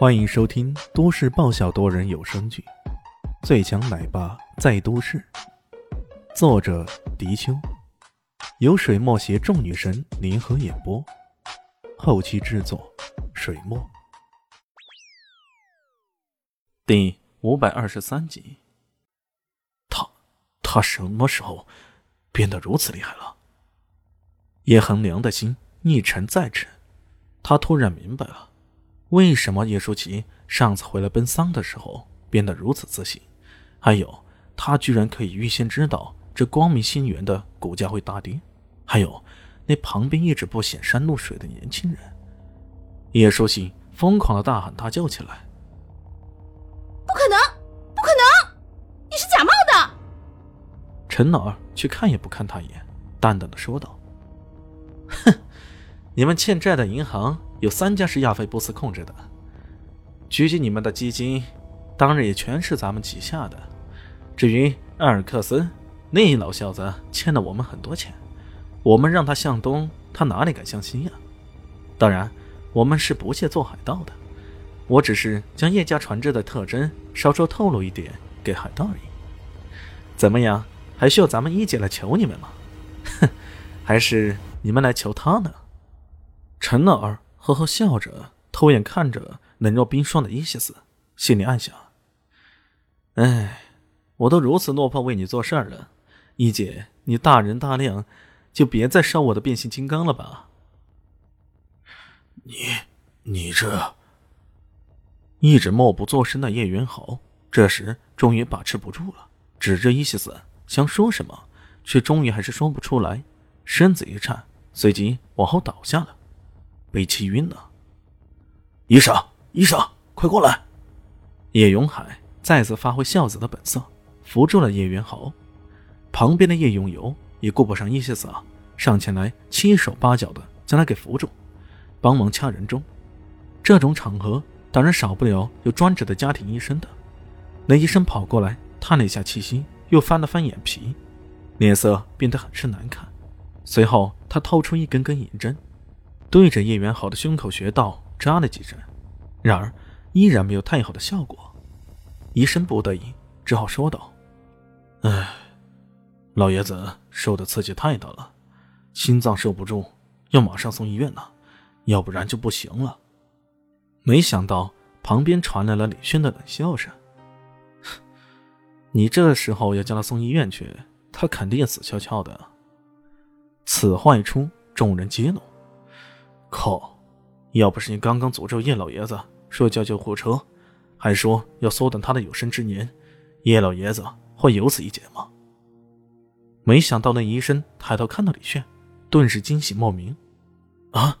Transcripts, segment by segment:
欢迎收听都市爆笑多人有声剧《最强奶爸在都市》，作者：迪秋，由水墨携众女神联合演播，后期制作：水墨。第五百二十三集，他他什么时候变得如此厉害了？叶恒良的心一沉再沉，他突然明白了。为什么叶舒淇上次回来奔丧的时候变得如此自信？还有，他居然可以预先知道这光明新源的股价会大跌？还有，那旁边一直不显山露水的年轻人？叶舒淇疯狂的大喊大叫起来：“不可能，不可能！你是假冒的！”陈老二却看也不看他一眼，淡淡的说道：“哼，你们欠债的银行。”有三家是亚非波斯控制的，狙击你们的基金，当然也全是咱们旗下的。至于埃尔克森，那老小子欠了我们很多钱，我们让他向东，他哪里敢向西呀？当然，我们是不屑做海盗的，我只是将叶家船只的特征稍稍透露一点给海盗而已。怎么样，还需要咱们一姐来求你们吗？哼，还是你们来求他呢？陈老二。呵呵笑着，偷眼看着冷若冰霜的伊西斯，心里暗想：“哎，我都如此落魄为你做事儿了，一姐，你大人大量，就别再烧我的变形金刚了吧。”你，你这……一直默不作声的叶元豪，这时终于把持不住了，指着伊西斯想说什么，却终于还是说不出来，身子一颤，随即往后倒下了。被气晕了，医生，医生，快过来！叶永海再次发挥孝子的本色，扶住了叶元豪。旁边的叶永游也顾不上伊西斯，上前来七手八脚的将他给扶住，帮忙掐人中。这种场合当然少不了有专职的家庭医生的。那医生跑过来叹了一下气息，又翻了翻眼皮，脸色变得很是难看。随后他掏出一根根银针。对着叶元好的胸口穴道扎了几针，然而依然没有太好的效果。医生不得已只好说道：“哎，老爷子受的刺激太大了，心脏受不住，要马上送医院呢，要不然就不行了。”没想到旁边传来了李轩的冷笑声：“你这时候要将他送医院去，他肯定死翘翘的。”此话一出，众人皆怒。靠！要不是你刚刚诅咒叶老爷子说叫救护车，还说要缩短他的有生之年，叶老爷子会有此一劫吗？没想到那医生抬头看到李炫，顿时惊喜莫名。啊，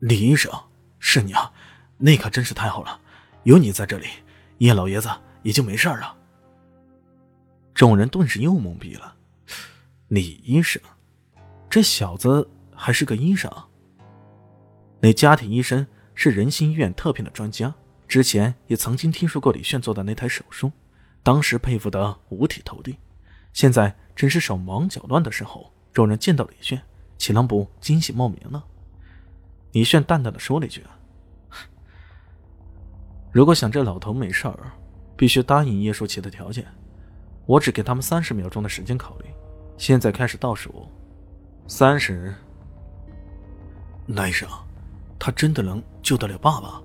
李医生，是你啊！那可真是太好了，有你在这里，叶老爷子也就没事了。众人顿时又懵逼了。李医生，这小子还是个医生。那家庭医生是仁心医院特聘的专家，之前也曾经听说过李炫做的那台手术，当时佩服得五体投地。现在正是手忙脚乱的时候，众人见到李炫，岂能不惊喜莫名呢？李炫淡淡的说了一句：“如果想这老头没事儿，必须答应叶舒淇的条件。我只给他们三十秒钟的时间考虑，现在开始倒数，三十。”那医生。他真的能救得了爸爸？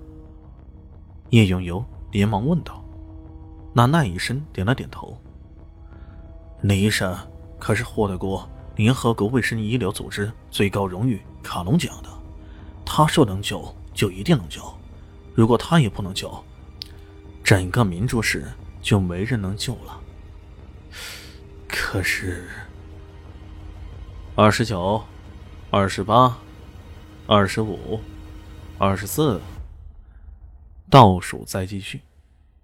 叶永游连忙问道。那奈医生点了点头。李医生可是获得过联合国卫生医疗组织最高荣誉卡隆奖的，他说能救就一定能救。如果他也不能救，整个明珠市就没人能救了。可是，二十九，二十八，二十五。二十四，倒数再继续，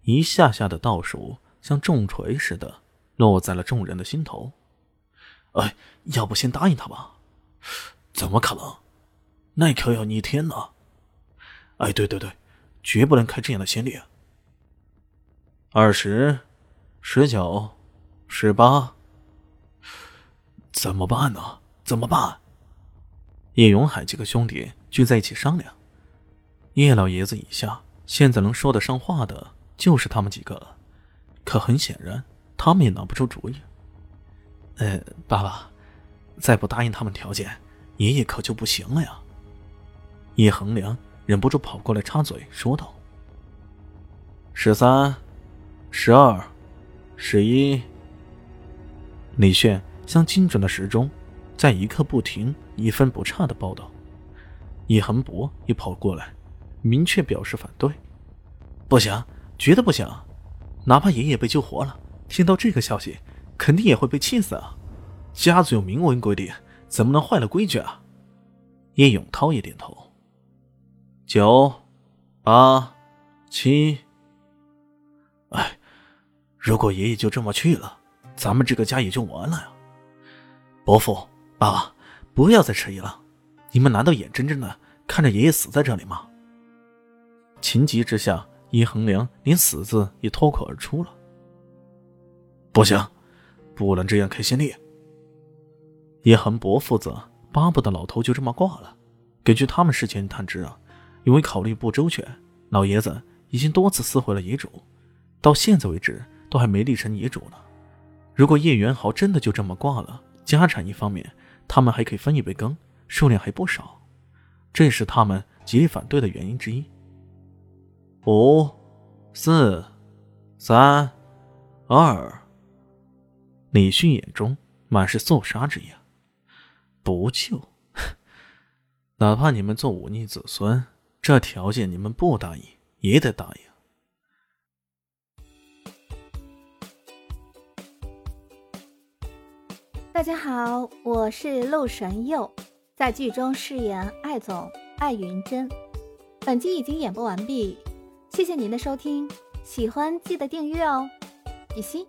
一下下的倒数像重锤似的落在了众人的心头。哎，要不先答应他吧？怎么可能？那可要逆天呢！哎，对对对，绝不能开这样的先例。二十，十九，十八，怎么办呢？怎么办？叶永海几个兄弟聚在一起商量。叶老爷子以下现在能说得上话的就是他们几个了。可很显然，他们也拿不出主意。呃，爸爸，再不答应他们条件，爷爷可就不行了呀。叶衡良忍不住跑过来插嘴说道：“十三，十二，十一。”李炫像精准的时钟，在一刻不停、一分不差的报道。叶恒博也跑过来，明确表示反对：“不行，绝对不行！哪怕爷爷被救活了，听到这个消息，肯定也会被气死啊！家族有明文规定，怎么能坏了规矩啊？”叶永涛也点头：“九，八，七。哎，如果爷爷就这么去了……”咱们这个家也就完了呀！伯父、爸爸，不要再迟疑了。你们难道眼睁睁的看着爷爷死在这里吗？情急之下，叶衡良连“死”字也脱口而出了。不行，不能这样开先例。叶恒伯父子巴不得老头就这么挂了。根据他们事前探知啊，因为考虑不周全，老爷子已经多次撕毁了遗嘱，到现在为止都还没立成遗嘱呢。如果叶元豪真的就这么挂了，家产一方面他们还可以分一杯羹，数量还不少，这也是他们极力反对的原因之一。五、四、三、二。李迅眼中满是肃杀之意。不救，哪怕你们做忤逆子孙，这条件你们不答应也得答应。大家好，我是陆神佑，在剧中饰演艾总艾云珍。本集已经演播完毕，谢谢您的收听，喜欢记得订阅哦，比心。